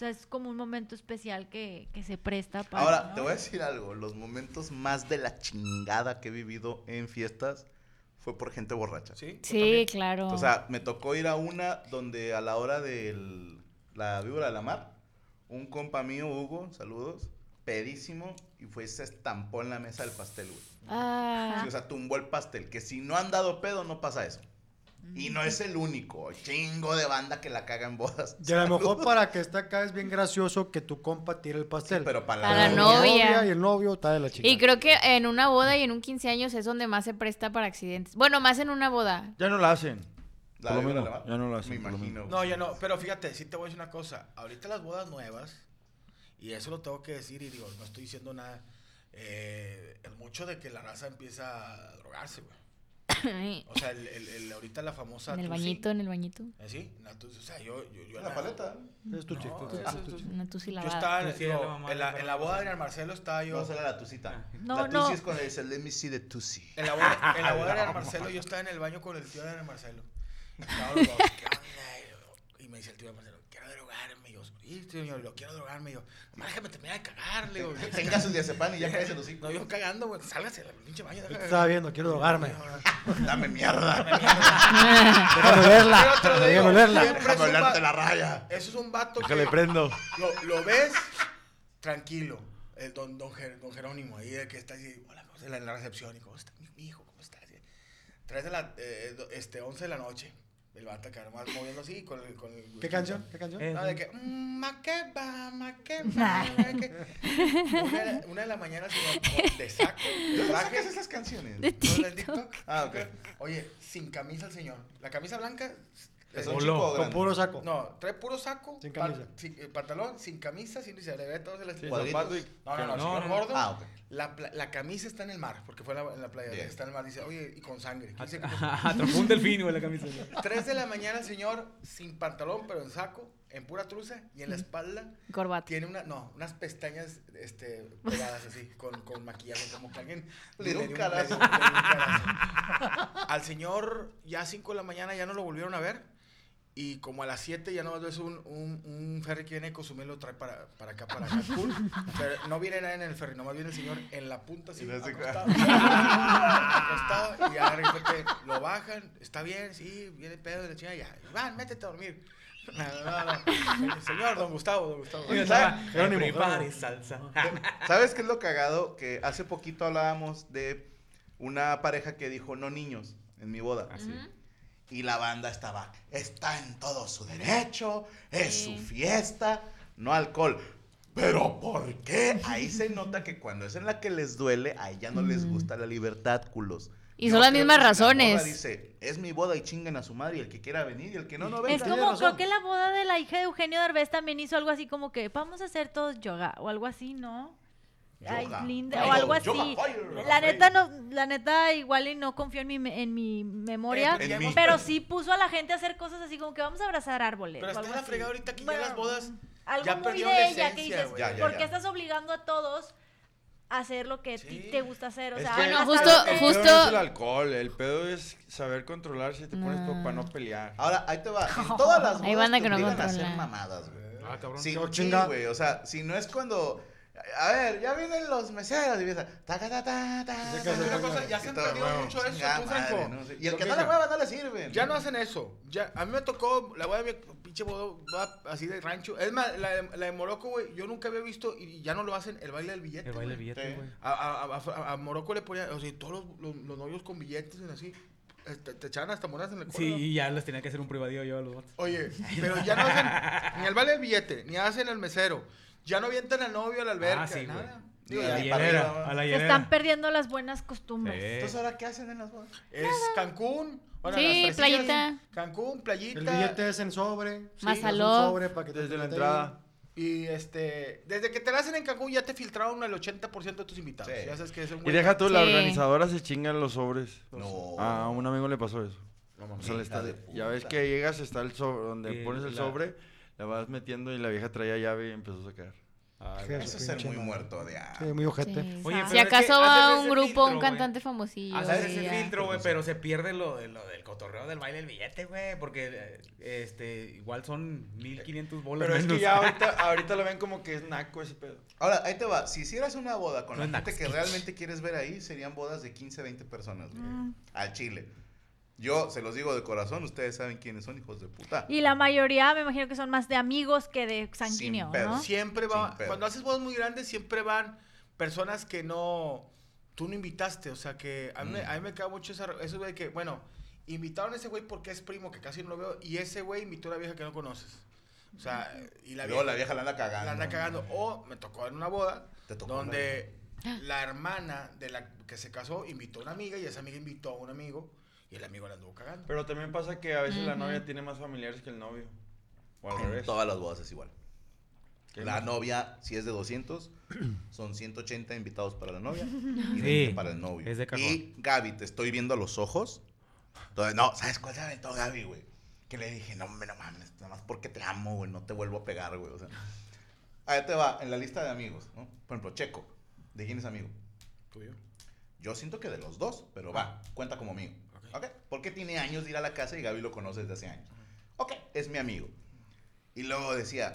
O sea, es como un momento especial que, que se presta para... Ahora, ¿no? te voy a decir algo. Los momentos más de la chingada que he vivido en fiestas fue por gente borracha. ¿Sí? Sí, claro. O sea, me tocó ir a una donde a la hora de la víbora de la mar, un compa mío, Hugo, saludos, pedísimo, y fue y se estampó en la mesa del pastel, güey. Ah, Sí, o sea, tumbó el pastel. Que si no han dado pedo, no pasa eso. Y no es el único. Chingo de banda que la caga en bodas. Y a lo mejor para que está acá es bien gracioso que tu compa tire el Sí, pastel. pero para Para la la, novia. y el novio está de la chica. y creo que en una boda y en un 15 años es donde más se presta para accidentes. Bueno, más en una boda. Ya no la hacen. ¿La por lo menos, la ya no lo hacen, Me imagino. No, ya no. Pero fíjate, sí te voy a decir una cosa. Ahorita las bodas nuevas, y eso lo tengo que decir, y digo, no estoy diciendo nada, eh, es mucho de que la raza empieza a drogarse, güey. En O sea, el, el- el- ahorita la famosa... el Tusi, bañito, en el bañito. ¿eh, ¿Sí? Tusi, o sea, yo... yo, yo La la- paleta. Es tu No, chico. chico. Una tusi Yo lavada. estaba, la mamá en, la, en la boda de Adrián Marcelo estaba yo... No, la tucita. No, la no. tusi es cuando dice, let me see the tusi. En la boda, en la boda de Adrián Marcelo, yo estaba en el baño con el tío de Adrián Marcelo. Y me dice el tío de Marcelo, quiero drogarme. Sí, señor, lo quiero drogarme. Y yo, nomás déjame terminar de cagarle. güey". Tenga su diazepam y ya cállese los hijos. No, yo cagando, güey. Sálgase del pinche baño. Yo te déjame- estaba viendo, quiero drogarme. Dame mierda. Déjame te lo Déjame digo, verla. Déjame un hablarte va- la raya. Eso es un vato que Déjale prendo. lo, lo ves tranquilo. El don, don, Jer- don Jerónimo ahí el que está así, hola, ¿cómo está? en la, recepción. Y cómo está mi, hijo, ¿cómo estás? Tres de la, eh, este, 11 de la noche. El vato acá nomás moviendo así con el, con el ¿Qué canción? ¿Qué canción? Eh, No, de que, mm, maqueba, maqueba, maque-". una, de la, una de la mañana, señor, con- de saco, de ¿Dónde traje. sacas esas canciones? De ¿No, del TikTok? Ah, ok. Oye, sin camisa el señor. La camisa blanca. ¿Es un chico Con puro saco. no, trae puro saco. Sin pa- camisa. sin- eh, pantalón, sin camisa, sin se le ve todo el Sí, Cuadritos. zapato y- No, no, no, No, señor no, no. gordo. Ah. La, camisa está en el mar, porque fue en la, en la playa. Bien. Está en el mar. Dice, oye, y con sangre. Dice que- Atrapó un delfín, güey, la camisa. Tres de la mañana, el señor, sin pantalón, pero en saco, en pura truza y en la espalda Corbata. tiene una, no, unas pestañas este, pegadas así, con, con maquillaje, como que alguien Le dio un carazo. Al señor, ya a 5 de la mañana ya no lo volvieron a ver. Y como a las 7 ya no ves un, un, un ferry que viene de Cozumel lo trae para, para acá, para Cancún. Pero no viene nadie en el ferry, nomás viene el señor en la punta así, Y acostado. acostado, y ya de repente lo bajan, está bien, sí, viene el pedo de la chingada, ya, van, métete a dormir. No, no, no. Señor, don Gustavo, don Gustavo. Oye, ¿sabes? Salsa. ¿Sabes qué es lo cagado? Que hace poquito hablábamos de una pareja que dijo no niños en mi boda. Así. Y la banda estaba, está en todo su derecho, es Sí. su fiesta, no alcohol. Pero ¿por qué? Ahí se nota que cuando es en la que les duele, a ella no les gusta la libertad, culos. Y Yo son las mismas la razones. morra dice, es mi boda y chinguen a su madre, y el que quiera venir y el que no, no venga. Es como, creo que la boda de la hija de Eugenio Derbez también hizo algo así como que vamos a hacer todos yoga o algo así, ¿no? Ay, linda, o algo así. La neta no, la neta igual y no confío en mi, me- en mi memoria, Eh, En mí. pero sí puso a la gente a hacer cosas así como que vamos a abrazar árboles. Pero está algo la fregada ahorita que Bueno, ya las bodas Algo ya muy de la ella que dices, güey. Ya, ya, ¿por qué estás obligando a todos a hacer lo que a ti Sí. te gusta hacer? O sea, Bueno, justo- El justo- pedo no es el alcohol, el pedo es saber controlar si te pones No. para no pelear. Ahora, ahí te va. En todas las bodas Hay banda que no a hacer mamadas, güey. Ah, cabrón. Sí, sí, chinga. güey. O sea, si no es cuando. A ver, ya vienen los meseros y empieza. Ta, ta, ta, cosa, ya se han perdido mucho eso, tú, Franco. no sé. Y el que no le mueva no le sirve. Ya no hacen eso. Ya, a mí me tocó la boda de mi pinche boda así de rancho. Es más, la, de- la de Morocco, güey, yo nunca había visto y ya no lo hacen el baile del billete. El baile güey. billete, güey. A, a, a- a- a Morocco le ponían, o sea, todos los, los, los novios con billetes y así. este, te echaban hasta monedas en el cuello. Sí, y ya les tenía que hacer un privadillo yo a los vatos. Oye, pero ya no hacen ni el baile del billete, ni hacen el mesero. Ya no avientan al novio a la alberca, Ah, sí, nada. Digo, A la ahí para hielera, arriba, a la Se hielera. están perdiendo las buenas costumbres. Sí. Entonces, ¿ahora qué hacen en las bodas? Es Cancún. bueno, Sí, las playita. Cancún, playita. El billete es en sobre. Es un sobre para que te Desde la entrada. Y este, desde que te la hacen en Cancún ya te filtraron el 80% de tus invitados. Sí. Ya sabes que es un Y deja tú, la Sí. organizadora se chinga los sobres. No. A un amigo le pasó eso. No O sea, está- ya ves que llegas, está el sobre, donde pones el la- sobre, la vas metiendo y la vieja traía llave y empezó a sacar. Qué Eso es ser muy madre. muerto de ah. Sí, muy ojete. Sí. Oye, Si que acaso va un grupo, filtro, un güey. cantante famosillo. Haces y ese ya. filtro, güey, pero se pierde lo, de, lo del cotorreo del baile del billete, güey, porque este, igual son 1500 bolas Pero es que menos. ya ahorita, ahorita lo ven como que es naco ese pedo. Ahora, ahí te va. Si hicieras una boda con No la gente que Naxtich. realmente quieres ver ahí, serían bodas de 15, 20 personas, güey. Al chile. Yo se los digo de corazón, ustedes saben quiénes son, hijos de puta. Y la mayoría me imagino que son más de amigos que de sanguíneo, Sin pedo. ¿no? Siempre va, Sin pedo. cuando haces bodas muy grandes, siempre van personas que no, tú no invitaste. O sea, que a mí, me- Mm. a mí me cae mucho esa, eso de que, bueno, invitaron a ese güey porque es primo, que casi no lo veo, y ese güey invitó a una vieja que no conoces. O sea, y la vieja, la vieja la anda cagando. la anda cagando. O me tocó en una boda Te tocó donde la hermana de la que se casó invitó a una amiga y esa amiga invitó a un amigo y el amigo la anduvo cagando. Pero también pasa que a veces la novia tiene más familiares que el novio. O al En revés. todas las bodas es igual. ¿Qué La más? novia, si es de 200, son 180 invitados para la novia y Sí, 20 para el novio. es de cajón. y Gaby, te estoy viendo a los ojos. Entonces, no, ¿sabes cuál se aventó Gaby, güey? Que le dije, no, hombre, no mames, nada más porque te amo, güey, no te vuelvo a pegar, güey. O sea, ahí te va, en la lista de amigos, ¿no? Por ejemplo, Checo, ¿de quién es amigo? Tuyo. Yo siento que de los dos, pero va, cuenta como amigo. Ok. Porque tiene años de ir a la casa y Gaby lo conoce desde hace años. Ok, es mi amigo. Y luego decía,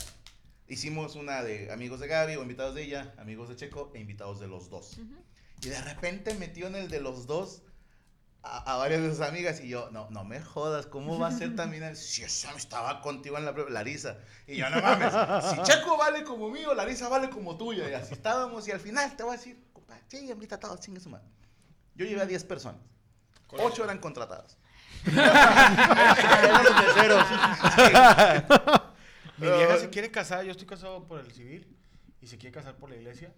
hicimos una de amigos de Gaby o invitados de ella, amigos de Checo e invitados de los dos. Y de repente metió en el de los dos a, a varias de sus amigas y yo, no, no me jodas, ¿cómo va a ser también el... Si esa estaba contigo en la prueba, Larisa. Y yo, no mames, si Checo vale como mío, Larisa vale como tuya. Y así estábamos y al final te voy a decir, compa, sí, invita a todos, chingue su madre. Yo llevé a 10 personas. Ocho eran contratadas. Eran los meseros. Mi vieja se quiere casar, yo estoy casado por el civil y se quiere casar por la iglesia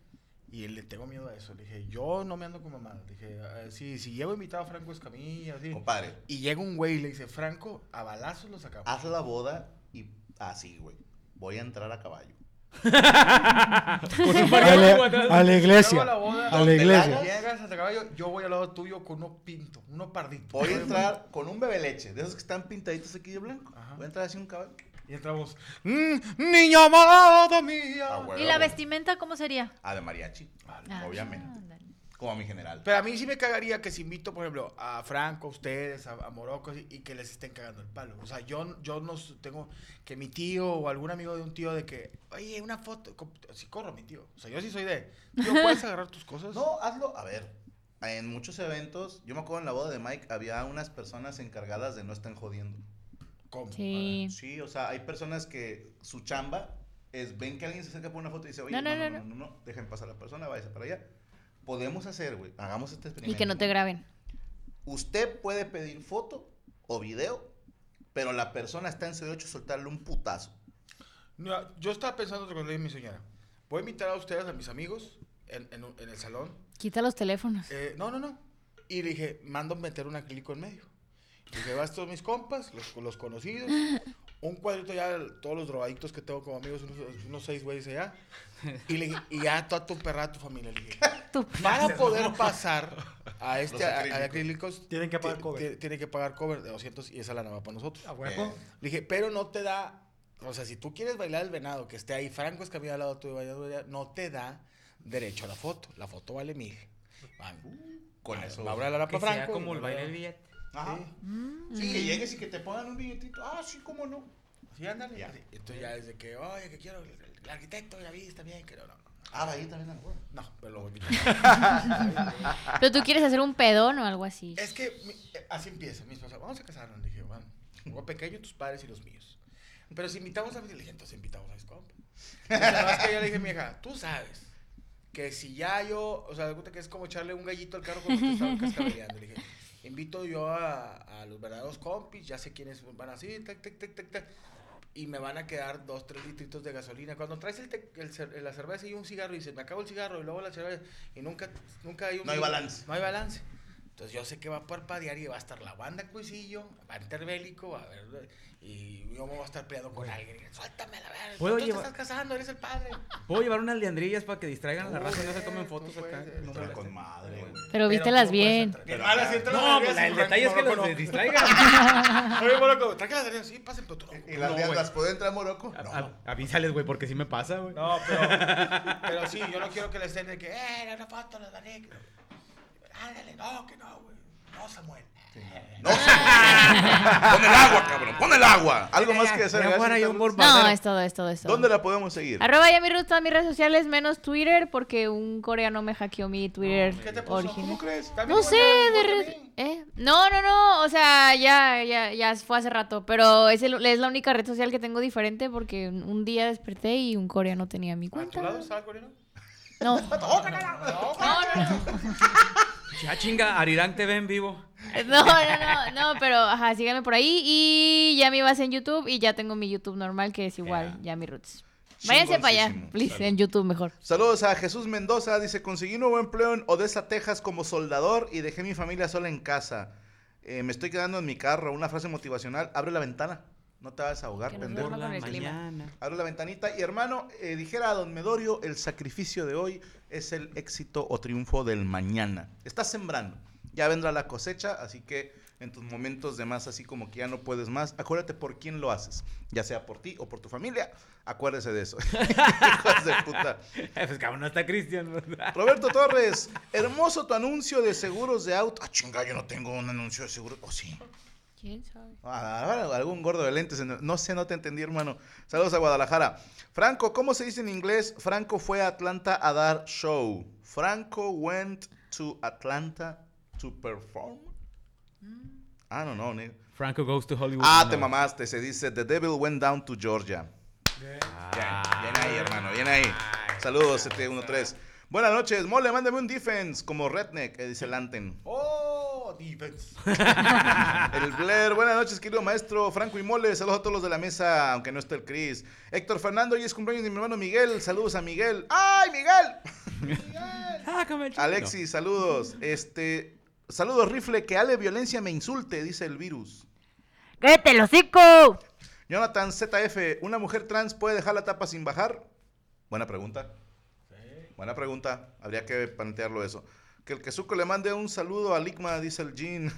y le tengo miedo a eso. Le dije, yo no me ando con mamá. Le dije, "Ah, si, si llevo invitado a Franco Escamilla, así. Compadre, Y llega un güey y le dice, Franco, a balazos lo sacamos. haz la boda y así, güey. Voy a entrar a caballo. Con un A la, atrás. a la Luego iglesia. la boda, A la iglesia. Llegas hasta caballo, yo voy al lado tuyo con uno pinto, uno pardito. Voy a entrar con un bebe leche, de esos que están pintaditos aquí de blanco. Ajá. Voy a entrar así un caballo. Y entramos, "Mm, niña amada mía. Ah. ¿Y la vestimenta cómo sería? Ah, de mariachi. Ah, obviamente. Como a mi general. Pero a mí sí me cagaría que si invito, por ejemplo, a Franco, a ustedes, a, a Morocco, y, y que les estén cagando el palo. O sea, yo, yo no tengo que mi tío o algún amigo de un tío de que, oye, una foto. Sí, corro, mi tío. O sea, yo sí soy de, tío, ¿puedes agarrar tus cosas? No, hazlo. A ver, en muchos eventos, yo me acuerdo en la boda de Mike, había unas personas encargadas de no estén jodiendo. ¿Cómo? Sí. Sí, o sea, hay personas que su chamba es, ven que alguien se acerca por una foto y dice, oye, No, no, no, no, no, no, no, no, dejen pasar a la persona, váyase para allá. Podemos hacer, güey, hagamos este Y experimento. que no te graben. Usted puede pedir foto o video, pero la persona está en su derecho a soltarle un putazo. No, yo estaba pensando otra cosa, le dije a mi señora. Voy a invitar a ustedes, a mis amigos, en, en el salón. Quita los teléfonos. Eh, no, no, no. Y le dije, mando meter un acrílico en medio. Le dije, vas todos mis compas, los, los conocidos. Un cuadrito ya, todos los drogadictos que tengo como amigos, unos, unos seis güeyes allá. Y, le dije, y ya toda tu perra, tu familia. Le dije, para poder pasar a este a- a- acrílicos. Tienen que pagar cover. ti- Tienen que pagar cover de 200 y esa lana va para nosotros. A huevo. Le dije, pero no te da, o sea, si tú quieres bailar el venado, que esté ahí, Franco es al lado tuyo, bailando allá, no te da derecho a la foto. La foto vale mil. Con eso. Va a hablar a Que Franco. sea como el baile del billete. Ajá. Sí, que llegues y que te pongan un billetito. Ah, sí, cómo no. Sí, ándale. Ya. Sí, Entonces ya desde que, oye, que quiero, el, el arquitecto ya viste bien, que no, no. Ah, va ahí también a la. No, pero lo voy a invitar. Pero tú quieres hacer un pedón o algo así. Es que mi- eh, así empieza. Mis papás, vamos a casarnos. Dije, bueno, un pequeño, tus padres y los míos. Pero si invitamos a mis, le dije, entonces invitamos a mis compas. Entonces, nada más que yo le dije, mi hija, tú sabes que si ya yo, o sea, de cuenta que es como echarle un gallito al carro cuando te estaban cascabeleando. Le dije, invito yo a, a los verdaderos compis, ya sé quiénes van así, tac, tac, tac, tac, tac, y me van a quedar dos, tres litritos de gasolina. Cuando traes el te- el la cerveza y un cigarro y dices, me acabo el cigarro y luego la cerveza, y nunca, nunca hay un... No hay balance. No hay balance. Entonces yo sé que va a parpadear y va a estar la banda Cuisillo, va a estar bélico, va a ver, y yo me voy a estar peleando con alguien. Y, Suéltame la verga, ¿Puedo tú te llevar- estás casando, eres el padre. Puedo llevar unas liandrillas para que distraigan a la raza y no se tomen fotos acá. No, Pero me- con madre, güey. Pero vístelas bien. Bien malas, las No, pues la- el detalle es que los no. distraigan. Oye, Morocco, trae las vergas, sí, pasen, pero tú. ¿Y las las puede entrar Morocco? No. Avísales, güey, porque sí me pasa, güey. No, pero, pero sí, yo no quiero que le estén de que, eh, era una foto, la. Ándale, no, que no, güey. No, Samuel. No sé. Pon el agua, cabrón. Pon el agua. Algo más que hacer. No, es todo, es todo, es todo. ¿Dónde la podemos seguir? Arroba ya mi Ruth, todas mis redes sociales, menos Twitter, porque un coreano me hackeó mi Twitter ¿Qué te puso? original. ¿Cómo crees? No sé, de mí. ¿eh? No, no, no, o sea, ya, ya, ya fue hace rato, pero es, el- es la única red social que tengo diferente porque un, un día desperté y un coreano tenía mi ¿A tu cuenta. lado estaba el coreano? No, No, no, no, no. Ya chinga, Arirán TV en vivo. No, no, no, no, pero ajá, síganme por ahí y ya me vas en YouTube y ya tengo mi YouTube normal que es igual, ya mi roots. Váyanse para allá, please, Salud. en YouTube mejor. Saludos a Jesús Mendoza. Dice, conseguí un nuevo empleo en Odessa, Texas como soldador y dejé mi familia sola en casa. Eh, me estoy quedando en mi carro. Una frase motivacional. Abre la ventana. No te vas a ahogar, Que pendejo. el clima. mañana. Abre la ventanita. Y hermano, eh, dijera a don Medorio, el sacrificio de hoy es el éxito o triunfo del mañana. Estás sembrando. Ya vendrá la cosecha, así que en tus momentos de más, así como que ya no puedes más, acuérdate por quién lo haces. Ya sea por ti o por tu familia. Acuérdese de eso. Hijos de puta. Pues cabrón, no está Cristian. ¿verdad? Roberto Torres, hermoso tu anuncio de seguros de auto. Ah, chinga, yo no tengo un anuncio de seguros. ¿O sí? ¿Quién sabe? Ah, algún gordo de lentes. en- No sé, no te entendí, hermano. Saludos a Guadalajara. Franco, ¿cómo se dice en inglés? Franco fue a Atlanta a dar show. Franco went to Atlanta to perform. Ah, no, no. ni- Franco goes to Hollywood. Ah, No. te mamaste. Se dice The Devil went down to Georgia. Bien, bien ahí, hermano, bien ahí. Saludos, 713. Buenas noches, mole, mándame un defense como redneck, eh, dice Lanten. Oh, defense. El Blair, buenas noches, querido maestro Franco y Mole. Saludos a todos los de la mesa, aunque no esté el Chris. Héctor Fernando, hoy es cumpleaños de mi hermano Miguel. Saludos a Miguel. ¡Ay, Miguel! Sácame el chico. Alexis, saludos. Este, saludos, rifle, que Ale Violencia me insulte, dice el virus. ¡Cállate el hocico! Jonathan ZF, ¿una mujer trans puede dejar la tapa sin bajar? Buena pregunta. Buena pregunta. Habría que plantearlo eso. Que el Quesuco le mande un saludo a Ligma, dice el Jean.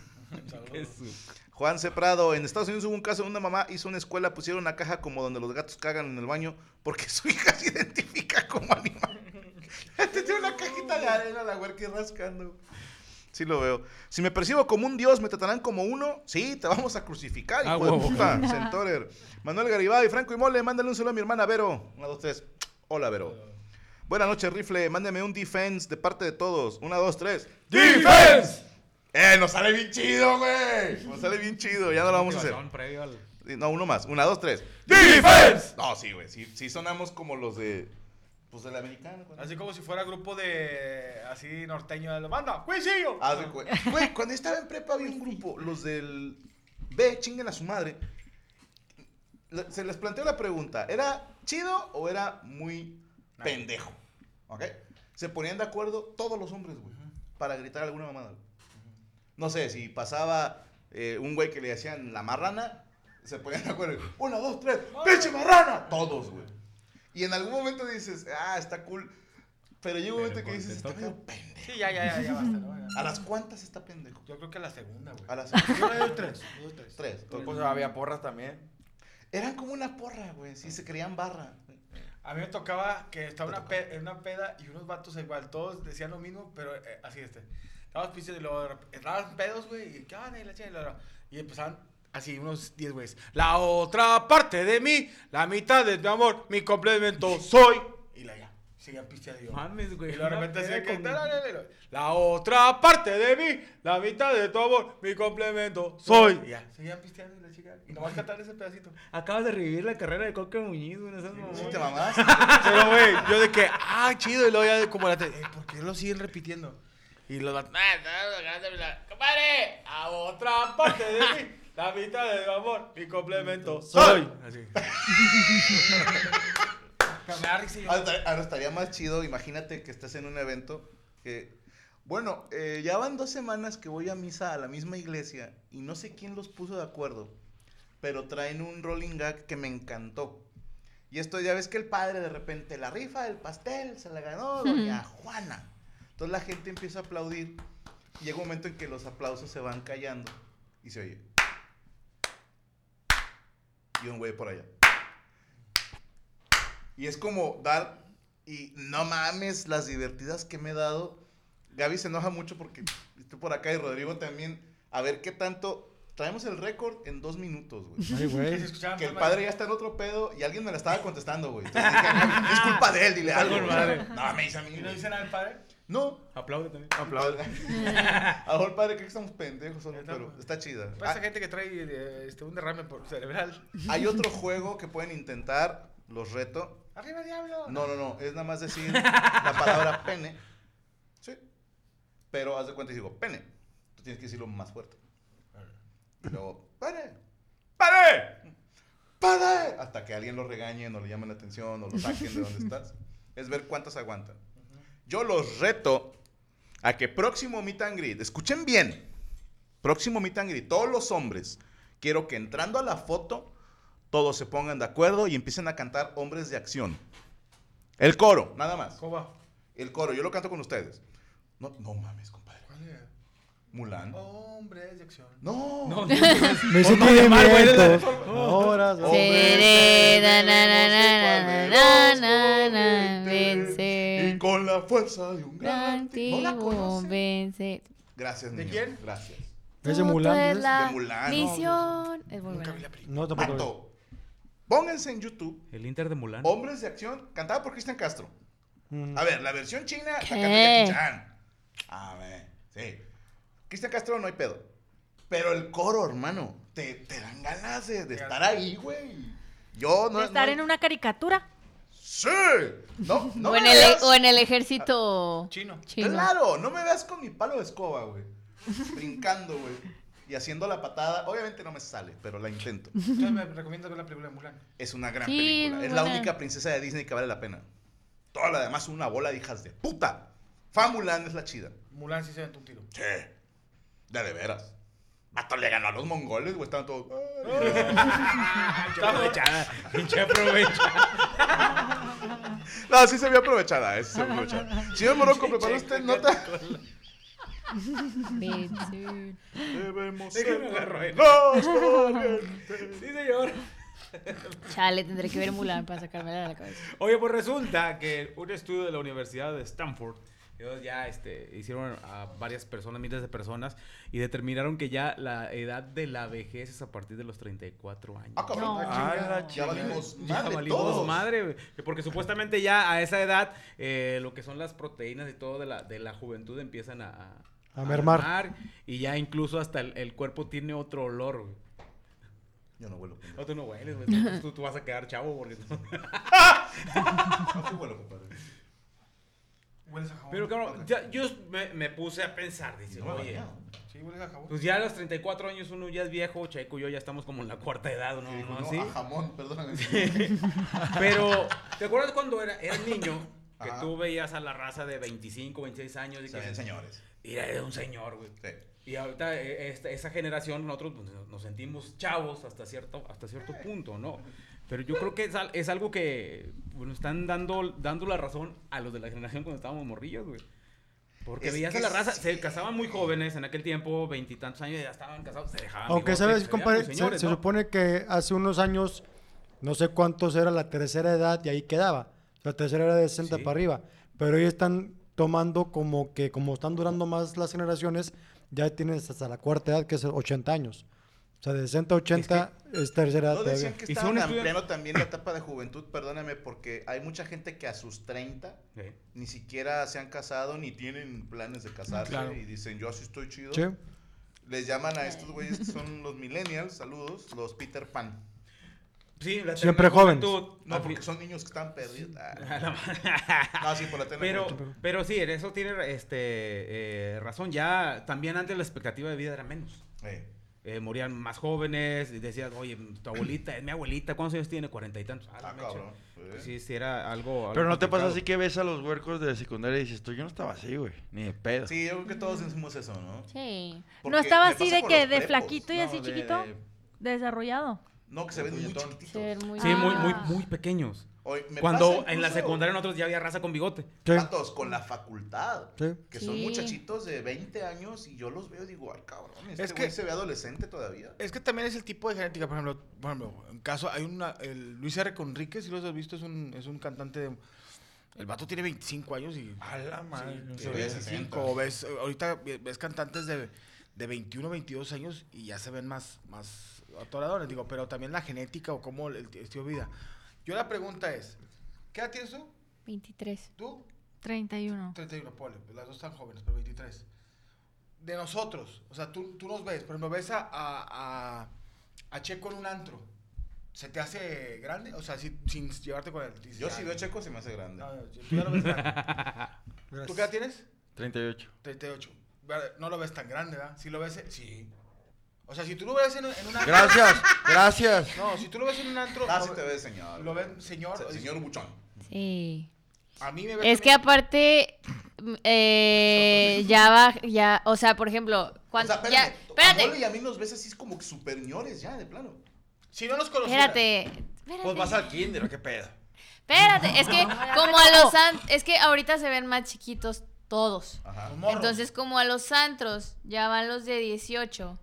Juan C. Prado, en Estados Unidos hubo un caso de una mamá hizo una escuela, pusieron una caja como donde los gatos cagan en el baño porque su hija se identifica como animal. Este tiene una cajita de arena, la huerca rascando. Sí lo veo. Si me percibo como un dios, ¿me tratarán como uno? Sí, te vamos a crucificar, Ah, hijo de puta, Centorer. Manuel Garibay, Franco y Mole, mándale un saludo a mi hermana Vero. Una, dos, tres. Hola, Vero. Buenas noches, Rifle. Mándeme un defense de parte de todos. Una, dos, tres. ¡Defense! ¡Eh, nos sale bien chido, güey! Nos sale bien chido, ya no lo vamos a hacer. No, uno más. Una, dos, tres. ¡Defense! No, sí, güey. Sí, sí sonamos como los de. Pues del americano. güey. Así como si fuera grupo de. Así norteño de la banda. ¡Cuisillo! Ah, sí, güey. Güey, cuando estaba en prepa había un grupo, los del B, chinguen a su madre. Se les planteó la pregunta: ¿era chido o era muy pendejo? ¿Ok? Se ponían de acuerdo todos los hombres, güey, para gritar alguna mamada. güey. No sé, si pasaba eh, un güey que le decían la marrana, se ponían de acuerdo. Una, dos, tres, ¡pinche marrana! Todos, güey. Y en algún momento dices, ah, está cool. Pero llega un momento que dices, está medio pendejo. Sí, ya, ya, ya, ya basta, ¿no? Ya. ¿A las cuantas está pendejo? Yo creo que a la segunda, güey. A las Yo le doy tres. yo le doy tres. tres. Pues había porras también. Eran como una porra, güey. Sí, se creían barra. A mí me tocaba que estaba una pe- una peda y unos vatos igual, todos decían lo mismo, pero eh, así este. Estábamos pisteando y luego estaban pedos, güey, y qué van y la chingada, y la- la- y empezaban así unos 10 güeyes. La otra parte de mí, la mitad de mi amor, mi complemento soy. Y la ya, seguían pisteando. Mames, güey. Y de repente así que, "La, otra parte de mí, la mitad de tu amor, mi complemento soy. Y ya, seguían pisteando y la chica. Y nomás cantar ese pedacito. Acabas de revivir la carrera de Coque Muñiz, güey. No. Sí, te mamás. Pero, güey, yo de que, ah, chido, y luego ya como la, te- eh, ¿por qué lo siguen repitiendo? Y los vatos, ah, no, no, no, no, compadre, a otra parte de mí, la mitad de mi amor, mi complemento soy. Así. Ahora, ahora estaría más chido, imagínate que estás en un evento que... Bueno, eh, ya van dos semanas que voy a misa a la misma iglesia y no sé quién los puso de acuerdo, pero traen un rolling gag que me encantó. Y esto ya ves que el padre de repente, la rifa del pastel se la ganó doña Juana. Entonces la gente empieza a aplaudir y llega un momento en que los aplausos se van callando y se oye. Y un güey por allá. Y es como dar. Y no mames las divertidas que me he dado. Gaby se enoja mucho porque estoy por acá y Rodrigo también. A ver qué tanto. Traemos el récord en dos minutos, güey. Ay, güey. Que el padre ya está en otro pedo y alguien me la estaba contestando, güey. Entonces dije, "No, es culpa de él, dile algo. madre. No, me dice a mí. ¿Y no güey. dicen al padre? No. Aplaude también. Aplaude. A lo mejor el padre cree que estamos pendejos, solo, Está- pero está chida. Pues esa Ah, gente que trae eh, este, un derrame por cerebral. hay otro juego que pueden intentar, los reto. ¡Arriba, diablo! No, no, no, es nada más decir la palabra pene. Sí. Pero haz de cuenta y digo, pene. Tú tienes que decirlo más fuerte. Y luego, pene. ¡Pene! ¡Pene! Hasta que alguien lo regañe, o le llamen la atención, o lo saquen de donde estás. Es ver cuántas aguantan. Yo los reto a que próximo meet and greet, escuchen bien, próximo meet and greet, todos los hombres, quiero que entrando a la foto, todos se pongan de acuerdo y empiecen a cantar hombres de acción. El coro, nada más. ¿Cómo va? El coro, yo lo canto con ustedes. No, no mames, compadre. Mulan. Hombres de acción. No. No, Me hice de vencer. Y con la fuerza de un gran ¿No la. Gracias, ¿De niño. quién? Gracias. ¿Es de Mulan, es De Mulan. Misión. Es muy buena. No, tampoco. Pónganse en YouTube El Inter de Mulan. Hombres de Acción, cantada por Cristian Castro. Mm. A ver, la versión china la ¿Qué? canta Jackie Chan. A ver, sí. Cristian Castro no hay pedo. Pero el coro, hermano, te, te dan ganas de, de estar ahí, güey. Yo no. De estar no- en una caricatura. ¡Sí! No, no o, me en el, veas- o en el ejército Chino. chino. Claro, no me veas con mi palo de escoba, güey. Brincando, güey. Y haciendo la patada. Obviamente no me sale, pero la intento. Entonces me recomiendas ver la película de Mulan. Es una gran Sí, película. muy Es la buena. única princesa de Disney que vale la pena. Toda la demás una bola de hijas de puta. Famulan es la chida. Mulan sí se aventó un tiro. Sí. De de veras. Vato le ganó a los mongoles, güey. Estaban todos. Aprovechada. Pinche aprovechada. No, sí se vio aprovechada. eh, sí se vio aprovechada. Señor Morocco, ¿preparó usted nota? Debemos Sí, ser. Sí, señor. Chale, tendré que ver Mulan para sacármela de la cabeza. Oye, pues resulta que un estudio de la Universidad de Stanford, ellos ya este, hicieron a varias personas, miles de personas, y determinaron que ya la edad de la vejez es a partir de los 34 años. Ah, cabrón. No. Ah, la Ya valimos Ya madre valimos todos. madre. Porque supuestamente ya a esa edad eh, lo que son las proteínas y todo de la, de la juventud empiezan a, a, A mermar. Y ya incluso hasta el, el cuerpo tiene otro olor, güey. Yo no vuelo. No, tú no hueles, güey. Tú, tú- tú vas a quedar chavo porque... No, sí vuelo, compadre. Hueles a jabón. Pero cabrón, ya- yo me, me puse a pensar, dice, No, oye... Sí, hueles a jabón. Pues ya a los 34 años uno ya es viejo, Checo y yo ya estamos como en la cuarta edad, ¿no? Sí, ¿No? no, ¿Sí? a jamón, perdóname. Pero, ¿te acuerdas cuando era, eras niño? Que Ajá. tú veías a la raza de 25, 26 años y que señores. Y era un señor, güey. Sí. Y ahorita eh, esta- esa generación nosotros pues, nos- sentimos chavos hasta cierto, hasta cierto punto, ¿no? Pero yo creo que es, es algo que bueno, están dando, dando la razón a los de la generación cuando estábamos morrillos, güey. Porque Es veías a la raza, sí. se casaban muy jóvenes en aquel tiempo, veintitantos años, ya estaban casados, se dejaban. Aunque bigotes, sabes, se compadre, se, señores, se ¿no? supone que hace unos años, no sé cuántos era la tercera edad y ahí quedaba. La tercera era de 60 Sí. para arriba. Pero ellos están tomando como que, como están durando más las generaciones, ya tienes hasta la cuarta edad, que es 80 años. O sea, de 60 a 80 es, tercera edad No todavía. decían que estaban estudio- ampliando también la etapa de juventud, perdóname, porque hay mucha gente que a sus 30 Sí. ni siquiera se han casado ni tienen planes de casarse Claro. y dicen, yo así estoy chido. Sí. Les llaman a estos güeyes que son los millennials, saludos, los Peter Pan. Sí, la Siempre jóvenes. juventud, No, al porque son niños que están perdidos. Ah, pero, No, sí, por la juventud. pero sí, en eso tiene este, eh, razón. Ya también antes la expectativa de vida era menos. Eh, Eh, morían más jóvenes y decías, oye, tu abuelita, es mi abuelita, ¿cuántos años tiene? Cuarenta y tantos. Ah, Ah, cabrón. Pues sí, sí, era algo. algo Pero no te pasa así que ves a los huercos de secundaria y dices, tú yo no estaba así, güey. Ni de pedo. Sí, yo creo que todos decimos eso, ¿no? Sí. Porque ¿No estaba así de que de prepos. flaquito y No, así de- chiquito? de- Desarrollado. No, que se ven muy chiquititos. Muy... Sí, muy, muy, Ah. muy pequeños. Hoy, me Cuando pasa en la incluso- secundaria nosotros ya había raza con bigote. Sí. Vatos con la facultad. Sí. Que son Sí. muchachitos de 20 años y yo los veo y digo, ay cabrón, este Es güey que- se ve adolescente todavía. Es que también es el tipo de genética, por ejemplo, por ejemplo, en caso, hay una, el Luis R. Conríquez, si los has visto, es un, es un cantante de, el vato tiene 25 años y... A la madre. No se ve ve sabía. 25, o ves, ahorita ves cantantes de, de 21, 22 años y ya se ven más, más atoradores, digo, pero también la genética o cómo el, estilo de vida. Yo la pregunta es, ¿qué edad tienes tú? 23. ¿Tú? 31. 31, pole, pues las dos están jóvenes, pero 23. De nosotros, o sea, tú, tú nos ves, por ejemplo, ves a, a, a, a Checo en un antro. ¿Se te hace grande? O sea, si- sin llevarte con él. dices, Yo "Ah, si veo a Checo se me hace grande. No, no, tú ya lo ves grande. ¿Tú qué edad tienes? 38. 38. Vale, No lo ves tan grande, ¿verdad? Si lo ves, sí. O sea, si tú lo ves en, en un antro. Gracias, gracias. No, si tú lo ves en un antro. Ah, sí ve- te ves, señor. Lo ven, señor. Se- Señor Buchón. Sí. A mí me ve Es que también- aparte, mm, eh, ya va, ya, o sea, por ejemplo, O cuando, sea, ya, espérate, a Mole espérate, y a mí nos ves así como que superiores ya, de plano. Si no los conociera. espérate, espérate. Pues vas al kinder, ¿o qué pedo? Espérate, es que como a los an- es que ahorita se ven más chiquitos todos. Ajá. Los morros. Entonces, como a los antros ya van los de 18,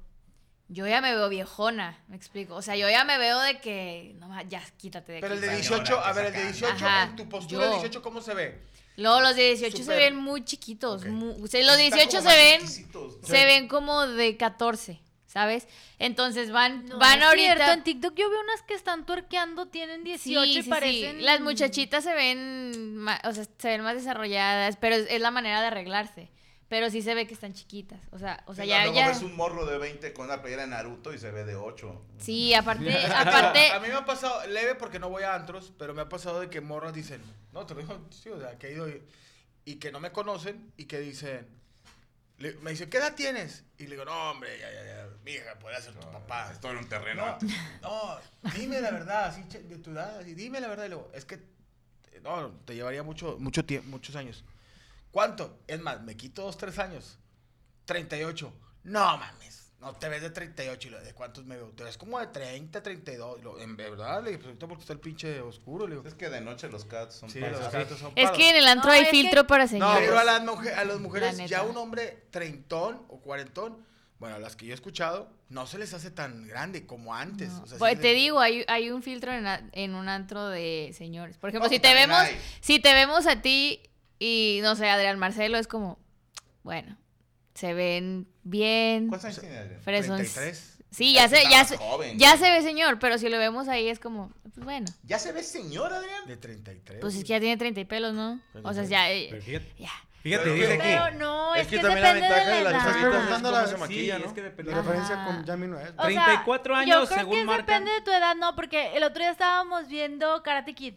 yo ya me veo viejona, me explico. O sea, yo ya me veo de que, no, ma- ya quítate de Pero el aquí. de Señora, 18, a ver, el de saca. 18, Ajá, en tu postura yo. de 18, ¿cómo se ve? Luego los de 18 se ven muy chiquitos. O sea, los Están 18 como se más ven, se ven como de 14, ¿sabes? Entonces van, No, van es ahorita. cierto, en TikTok yo veo unas que están tuerqueando, tienen 18 Sí, y sí, parecen... sí. Las muchachitas se ven, ma- o sea, se ven más desarrolladas, pero es, es la manera de arreglarse. Pero sí se ve que están chiquitas. O sea, o sea, Sí, ya, luego ya. ves un morro de 20 con una playera de Naruto y se ve de 8. Sí, aparte, aparte, A mí me ha pasado, leve porque no voy a antros, pero me ha pasado de que morras dicen, no, te lo digo, sí, o sea, que he ido y, y que no me conocen y que dicen, le- me dicen, ¿qué edad tienes? Y le digo, no, hombre, ya, ya, ya, mi hija, puede ser tu papá. Estoy en un terreno. No, no, dime la verdad, así, de tu edad, así, dime la verdad. Y luego, es que, no, te llevaría mucho, mucho tiempo, muchos años. ¿Cuánto? Es más, me quito dos, tres años. 38. No mames. no te ves de 38. Y lo, ¿de cuántos me veo? Te ves como de 30, 32. Y lo, en verdad, le dije, pues porque está el pinche oscuro. Le digo, Es que de noche los cats son sí, los gatos son Es paros. que en el antro No, hay es que- filtro para No, señores. pero a las, mujer- a las mujeres, La ya un hombre treintón o cuarentón, bueno, a las que yo he escuchado, no se les hace tan grande como antes. No. O sea, sí Pues se te les- digo, hay, hay un filtro en, a- en un antro de señores. Por ejemplo, si te también vemos, hay. si te vemos a ti y no sé, Adrián Marcelo es como, bueno, se ven bien, ¿Cuántos años tiene Adrián? fresons. 33. Sí, ya se, ya se, joven, ya se ve señor, pero si lo vemos ahí es como, pues bueno, ¿Ya se ve señor, Adrián? De 33. pues es que ya tiene 30 y pelos, ¿no? O sea, ya, eh, Pero fíjate, ya. fíjate, dice que- aquí. Pero no, es, Es que que, también la depende ventaja de de la edad. Estás preguntando la- se maquilla, sí, ¿no? es que depende. La referencia Ajá. con Yami no es. O sea, 34 yo años, creo según que marcan. depende de tu edad, no, porque el otro día estábamos viendo Karate Kid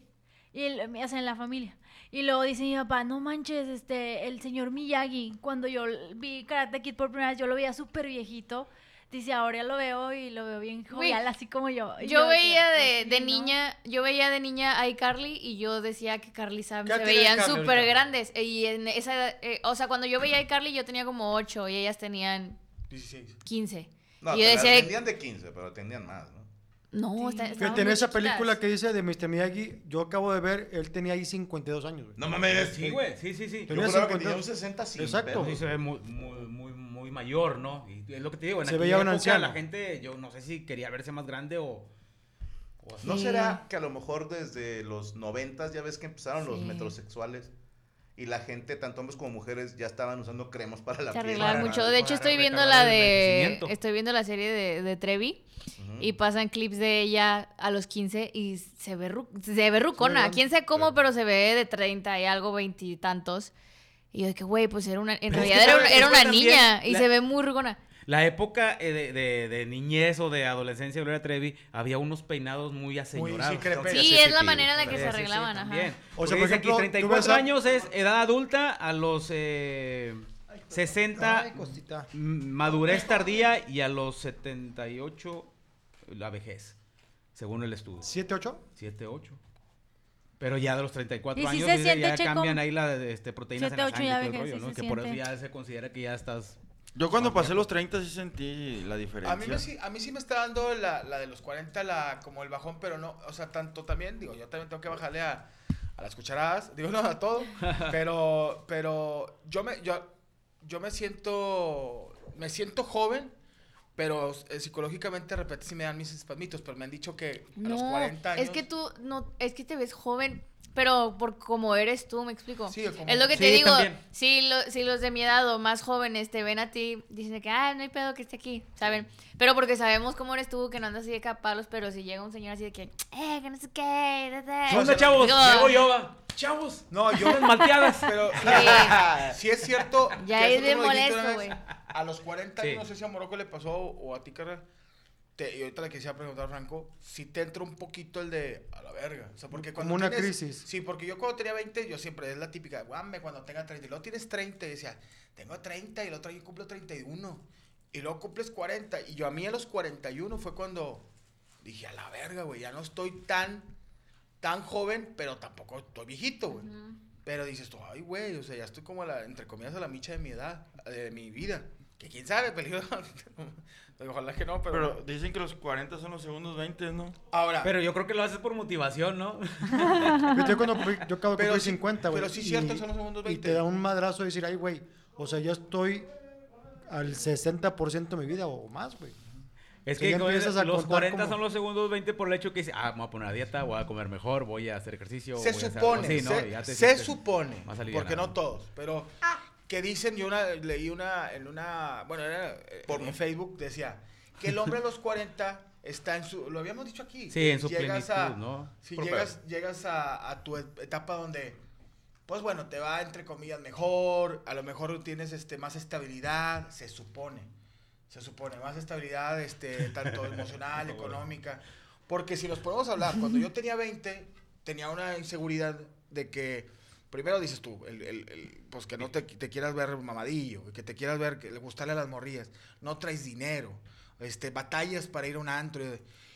y el- o sea, en la familia. Y luego dice mi papá, no manches, este, el señor Miyagi, cuando yo vi Karate Kid por primera vez, yo lo veía súper viejito. Dice, ahora ya lo veo y lo veo bien jovial, así como yo. Yo veía pues, de, sí, de ¿no? niña, yo veía de niña a iCarly y yo decía que Carly Sam ¿Qué se veían súper grandes. Y en esa edad, eh, o sea, cuando yo veía a iCarly yo tenía como 8 y ellas tenían 16. 15. No, y yo decía, vendían de 15, pero atendían más, ¿no? No, está, Fíjate, en esa película que dice de Mr. Miyagi, yo acabo de ver, él tenía ahí 52 años, güey. No mames. Sí, güey, sí, sí, sí. Yo Tenía juraba que 52. tenía un 60 sin Exacto. Sí, se ve muy, muy, muy, muy mayor, ¿no? Y es lo que te digo, en Se aquella veía un época anciano. La gente, yo no sé si quería verse más grande o... o así. ¿No será que a lo mejor desde los 90 ya ves que empezaron los metrosexuales y la gente, tanto hombres como mujeres, ya estaban usando cremas para la Se piel? para- mucho. De hecho, estoy viendo la de. Estoy viendo la serie de, de Trevi y pasan clips de ella a los 15 y se ve, ru- se ve rucona. Quién sabe cómo, Sí. pero se ve de 30 y algo, veintitantos. Y yo de que, güey, pues era una. En Pero es que realidad era, era una también niña y la- se ve muy rucona. La época eh, de, de, de niñez o de adolescencia de Gloria Trevi, había unos peinados muy aseñorados. sí, crepe. Sí, sí, es sí, la sí, manera en la sí, que Sí, se sí, sí, arreglaban, ajá. también. O sea, por ejemplo, aquí, tú 34 ves a- años es edad adulta, a los eh, 60 Ay, madurez tardía y a los 78 la vejez, según el estudio. ¿7, 8? 7, 8. Pero ya de los 34 Y sí años se dice, siente, ya Checo. cambian ahí las este, proteínas Siete, en la sangre ya todo el vejez, rollo, sí ¿no? se Que por eso siente. ya se considera que ya estás... Yo cuando pasé los 30 sí sentí la diferencia. A mí, me, sí- a mí sí me está dando la, la de los 40, la, como el bajón, pero no, o sea, tanto también, digo, yo también tengo que bajarle a, a las cucharadas, digo, no, a todo, pero, pero yo me, yo, yo me siento, me siento joven, pero eh, psicológicamente, de repente sí me dan mis espasmitos, pero me han dicho que a los No, 40 años... es que tú, no, es que te ves joven, pero por como eres tú, me explico. Sí, como- es lo que te digo, si, lo- si los de mi edad o más jóvenes te ven a ti, dicen de que, ah, no hay pedo que esté aquí, ¿saben? Pero porque sabemos cómo eres tú, que no andas así de capalos, pero si llega un señor así de que, eh, que no sé qué, da, da". ¿Qué onda, chavos? Digo, Llego yo, va. Chavos, No, yo... malteadas. Pero sí es cierto. Ya que es bien molesto, güey. A los 40 años, Sí. no sé si a Morocco le pasó o a ti, carnal. Te, y ahorita le quisiera preguntar, Franco, si te entra un poquito el de a la verga. O sea, porque cuando Como una tienes- crisis. Sí, porque yo cuando tenía 20, yo siempre, es la típica, guame, cuando tenga 30. Y luego tienes 30 y decía, tengo 30 y el otro año cumplo 31. Y luego cumples 40. Y yo a mí a los 41 fue cuando dije, a la verga, güey, ya no estoy tan, tan joven, pero tampoco estoy viejito, güey. Pero dices tú, ay, güey, o sea, ya estoy como, a la, entre comillas, a la micha de mi edad, de mi vida. Que quién sabe, peligro. Ojalá que no, pero... Pero dicen que los 40 son los segundos 20, ¿no? Ahora, Pero yo creo que lo haces por motivación, ¿no? Yo, cuando, yo acabo de Pero cumplir sí- 50, güey. pero sí y- cierto, son los segundos Y 20. te da un madrazo de decir, ay, güey, o sea, ya estoy al 60% de mi vida o más, güey. Es Sí, que como empiezas a los contar 40 como- son los segundos 20 por el hecho que dices, ah, me voy a poner a dieta, voy a comer mejor, voy a hacer ejercicio. se voy a hacer algo supone, así, ¿no? se, Y se supone, porque no todos, pero que dicen, yo una, leí una, en una, bueno, era eh, Por- en Facebook, decía, que el hombre a los 40 está en su, lo habíamos dicho aquí. Sí, en su llegas plenitud, a- ¿no? Si Por llegas, llegas a, a tu et- etapa donde, pues bueno, te va entre comillas mejor, a lo mejor tienes este, más estabilidad, se supone, se supone, más estabilidad, este, tanto emocional, económica, porque si nos podemos hablar, cuando yo tenía 20, tenía una inseguridad de que, primero dices tú, el, el- pues que no te, te quieras ver mamadillo, que te quieras ver, que le gustarle a las morrillas, no traes dinero, este, batallas para ir a un antro,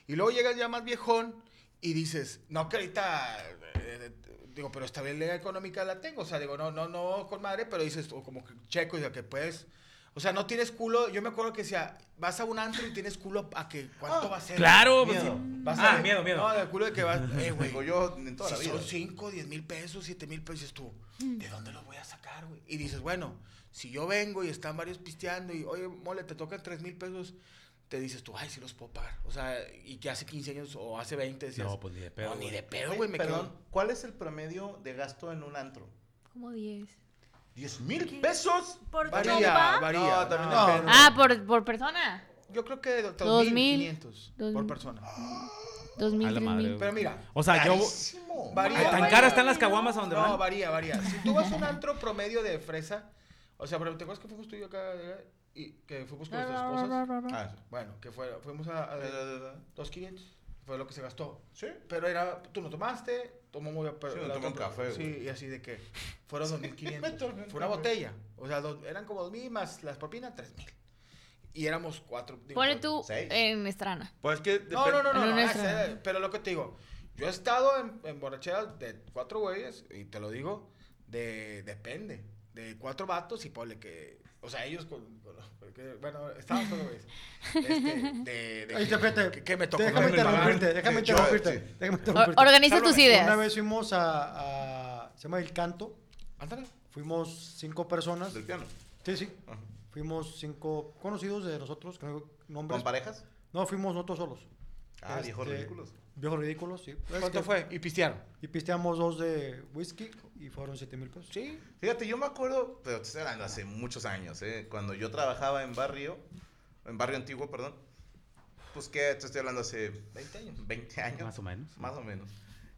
y, luego llegas ya más viejón y dices, no que ahorita, eh, digo, pero estabilidad económica la tengo, o sea, digo, no, no, no con madre, pero dices, o como que checo, y que puedes, O sea, no tienes culo. Yo me acuerdo que decía, vas a un antro y tienes culo a que cuánto va a ser. Claro, pues, Miedo. sí. Vas Ah, a ver- miedo, miedo. No, el culo de que vas. Eh, güey. Digo yo en toda la Si vida. son 5, 10 mil pesos, 7 mil pesos, dices tú, ¿de dónde los voy a sacar, güey? Y dices, bueno, si yo vengo y están varios pisteando y, oye, mole, te tocan 3 mil pesos, te dices tú, ay, sí los puedo pagar. O sea, y que hace 15 años o hace 20 decías, No, pues ni de pedo, No, ni güey. de pedo, güey, me Perdón, quedo. ¿cuál es el promedio de gasto en un antro? Como 10. ¿10 mil pesos? Por Varía, varía. No, también no. depende. Ah, por, por persona. Yo creo que Dos 2.500 Dos por persona. Dos mil, A la madre, güey. Pero mira, O sea, yo. Carísimo. varía. Ay, ¿Tan caras están las caguamas a donde No, van? varía, varía. Si tú vas a un antro promedio de fresa, o sea, pero ¿te acuerdas que fuimos tú y yo acá eh, y que fuimos con nuestras esposas? Ah, sí. Bueno, que fue, fuimos a, a Da, da, da, da. 2.500, fue lo que se gastó. Sí. Pero era, tú no tomaste, tomó muy pero Sí, la otra- un café, Sí, güey. y así de que fueron Me 2.500. tomé un fue una botella. O sea, dos- eran como 2.000 más las propinas, 3.000. Y éramos cuatro. digo, Pone tú seis. en Estrana. Pues que No, no, no, no, no, una ah, pero lo que te digo, yo he estado en, en borracheras de cuatro güeyes, y te lo digo, de, depende, de cuatro vatos y ponle que, o sea, ellos con, con- porque, bueno, estaban solo güeyes, este, de, de Ahí que, te que, que me tocó déjame interrumpirte, déjame interrumpirte, déjame interrumpirte. organiza tus ideas. Una vez fuimos a, a- se llama El Canto, Ándale. fuimos cinco personas, Del piano. sí, sí, Ajá. fuimos cinco conocidos de nosotros, que no nombres. ¿Con parejas? No, fuimos nosotros solos. Ah, viejos Este, ridículos. Viejos ridículos, sí. ¿Cuánto que- fue? Y pistearon. Y pisteamos dos de whisky y fueron 7 mil pesos. Sí. Fíjate, yo me acuerdo, pero te estoy hablando hace muchos años, ¿eh? cuando yo trabajaba en barrio, en barrio antiguo, perdón. Pues que te estoy hablando hace 20 años. 20 años. Más o menos. Más o menos.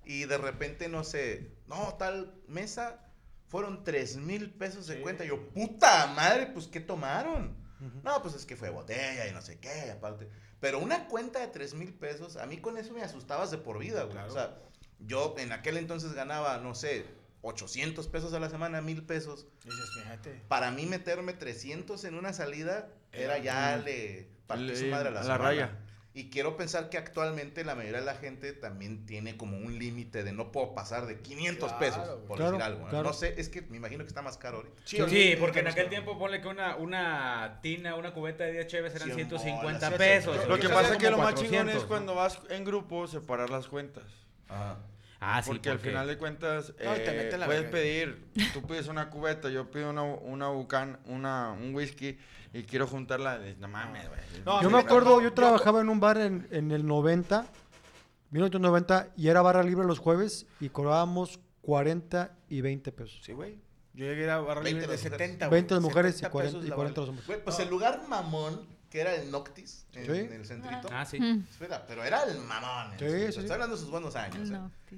Y de repente, no sé, no, tal mesa, fueron 3 mil pesos de cuenta. Yo, puta madre, pues, ¿qué tomaron? No, pues es que fue botella y no sé qué, aparte. Pero una cuenta de 3 mil pesos, a mí con eso me asustabas de por vida, güey. Claro. O sea, yo en aquel entonces ganaba, no sé, 800 pesos a la semana, 1000 pesos. Dices, fíjate. Para mí meterme 300 en una salida era ya le partí su madre a la, a la raya. Y quiero pensar que actualmente la mayoría de la gente también tiene como un límite de no puedo pasar de 500 Claro, pesos, por Claro, decir algo. ¿no? claro. No sé, es que me imagino que está más caro ahorita. Sí, porque en aquel tiempo ponle que una, una tina, una cubeta de 10 cheves eran Cien 150 bolas, pesos. Lo que pasa es que lo más 400, chingón es cuando vas en grupo separar las cuentas. Ajá. Ah, sí, porque al final de cuentas No, eh, puedes verga. pedir, tú pides una cubeta, yo pido una, una bucan, una, un whisky y quiero juntarla. de- No mames, güey. No, Yo a me acuerdo, yo trabajaba en un bar en, en el 90, 1990, y era barra libre los jueves y cobrábamos 40 y 20 pesos. Sí, güey. Yo llegué a barra 20 libre de mujeres. 70, güey. 20 las mujeres y 70 40, pesos y la 40 los hombres. Güey, pues el lugar mamón, que era el Noctis, en, Sí. en el centrito. Ah, sí. Espera, pero era el mamón. Sí, el sí, sí. Estoy hablando de sus buenos años. ¿eh?